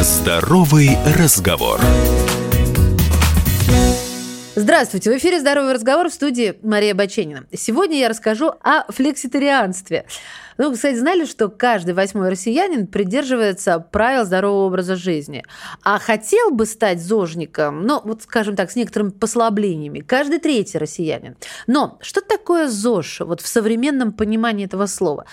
Здоровый разговор. Здравствуйте, в эфире «Здоровый разговор» в студии Мария Баченина. Сегодня я расскажу о флекситарианстве. Ну, кстати, знали, что каждый восьмой россиянин придерживается правил здорового образа жизни. А хотел бы стать зожником, ну, вот скажем так, с некоторыми послаблениями, каждый третий россиянин. Но что такое ЗОЖ вот в современном понимании этого слова?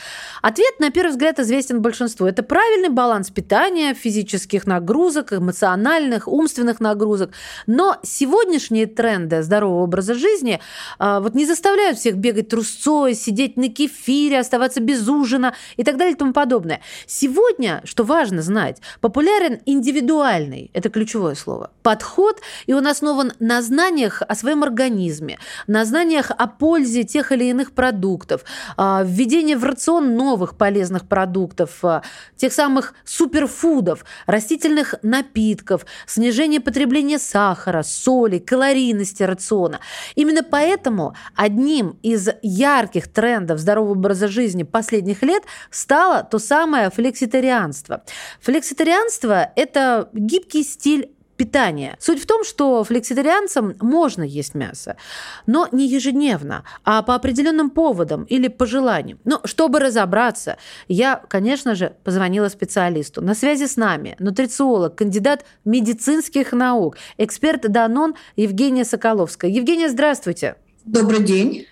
Ответ, на первый взгляд, известен большинству. Это правильный баланс питания, физических нагрузок, эмоциональных, умственных нагрузок. Но сегодняшние тренды здорового образа жизни а, вот не заставляют всех бегать трусцой, сидеть на кефире, оставаться без ужина и так далее и тому подобное. Сегодня, что важно знать, популярен индивидуальный, это ключевое слово, подход, и он основан на знаниях о своем организме, на знаниях о пользе тех или иных продуктов, а, введение в рацион новых полезных продуктов, а, тех самых суперфудов, растительных напитков, снижение потребления сахара, соли, калорийности рациона. Именно поэтому одним из ярких трендов здорового образа жизни последних лет стало то самое флекситарианство. Флекситарианство – это гибкий стиль питания. Суть в том, что флекситарианцам можно есть мясо, но не ежедневно, а по определенным поводам или по желанию. Но чтобы разобраться, я, конечно же, позвонила специалисту. На связи с нами нутрициолог, кандидат медицинских наук, эксперт Данон Евгения Соколовская. Евгения, здравствуйте. Добрый день.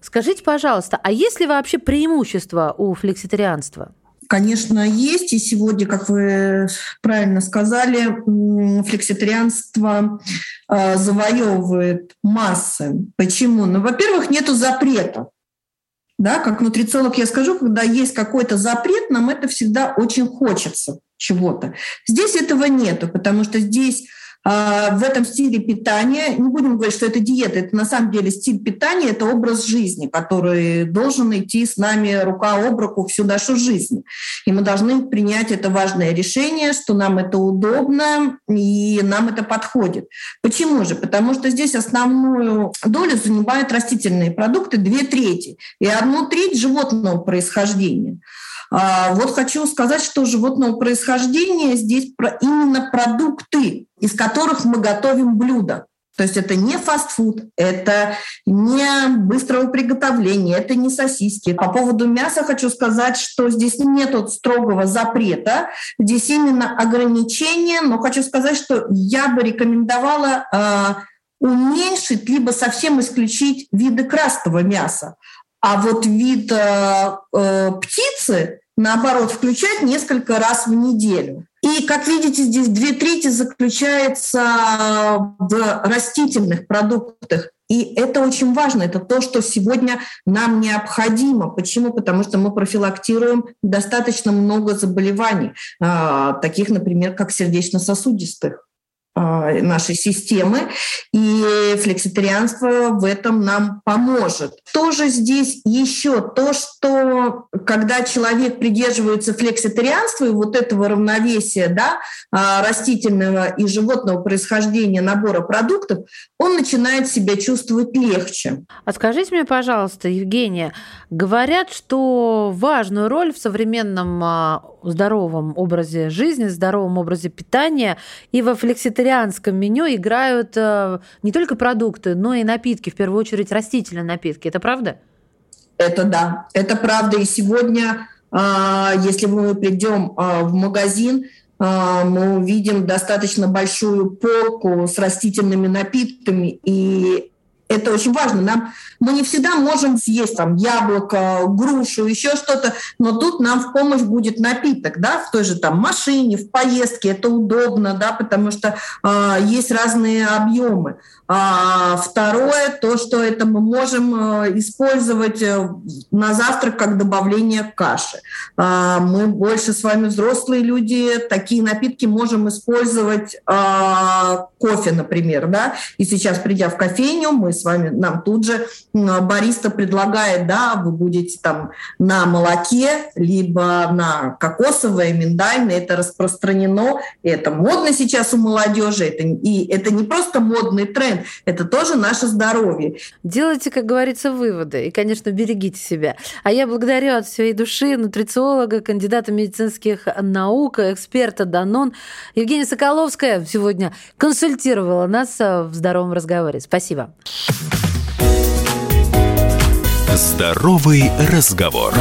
Скажите, пожалуйста, а есть ли вообще преимущество у флекситарианства? Конечно, есть. И сегодня, как вы правильно сказали, флекситарианство э, завоевывает массы. Почему? Ну, во-первых, нету запрета. Да, как нутрициолог я скажу, когда есть какой-то запрет, нам это всегда очень хочется чего-то. Здесь этого нету, потому что здесь в этом стиле питания, не будем говорить, что это диета, это на самом деле стиль питания, это образ жизни, который должен идти с нами рука об руку всю нашу жизнь. И мы должны принять это важное решение, что нам это удобно и нам это подходит. Почему же? Потому что здесь основную долю занимают растительные продукты, две трети, и одну треть животного происхождения. А, вот хочу сказать, что животного происхождения здесь именно продукты, из которых мы готовим блюда. То есть это не фастфуд, это не быстрого приготовления, это не сосиски. По поводу мяса хочу сказать, что здесь нет строгого запрета, здесь именно ограничения, но хочу сказать, что я бы рекомендовала э, уменьшить либо совсем исключить виды красного мяса. А вот вид э, э, птицы, наоборот, включать несколько раз в неделю. И, как видите, здесь две трети заключается в растительных продуктах. И это очень важно, это то, что сегодня нам необходимо. Почему? Потому что мы профилактируем достаточно много заболеваний, э, таких, например, как сердечно-сосудистых. А, нашей системы, и флекситарианство в этом нам поможет. Тоже здесь еще то, что когда человек придерживается флекситарианства и вот этого равновесия да, а, растительного и животного происхождения набора продуктов, он начинает себя чувствовать легче. А скажите мне, пожалуйста, Евгения, говорят, что важную роль в современном а, здоровом образе жизни, здоровом образе питания и во флекситарианском меню играют э, не только продукты, но и напитки, в первую очередь растительные напитки. Это правда? Это да, это правда. И сегодня, а, если мы придем а, в магазин, мы увидим достаточно большую полку с растительными напитками, и это очень важно. Нам, мы не всегда можем съесть там яблоко, грушу, еще что-то, но тут нам в помощь будет напиток, да, в той же там машине, в поездке. Это удобно, да, потому что э, есть разные объемы. А второе, то, что это мы можем э, использовать э, на завтрак как добавление каши. А мы больше с вами взрослые люди, такие напитки можем использовать а, кофе, например, да. И сейчас, придя в кофейню, мы с вами, нам тут же бариста предлагает, да, вы будете там на молоке, либо на кокосовое, миндальное, это распространено, это модно сейчас у молодежи, это, и это не просто модный тренд, это тоже наше здоровье. Делайте, как говорится, выводы, и, конечно, берегите себя. А я благодарю от всей души нутрициолога, кандидата медицинских наук, эксперта Данон Евгения Соколовская сегодня консультировала нас в здоровом разговоре. Спасибо. Здоровый разговор.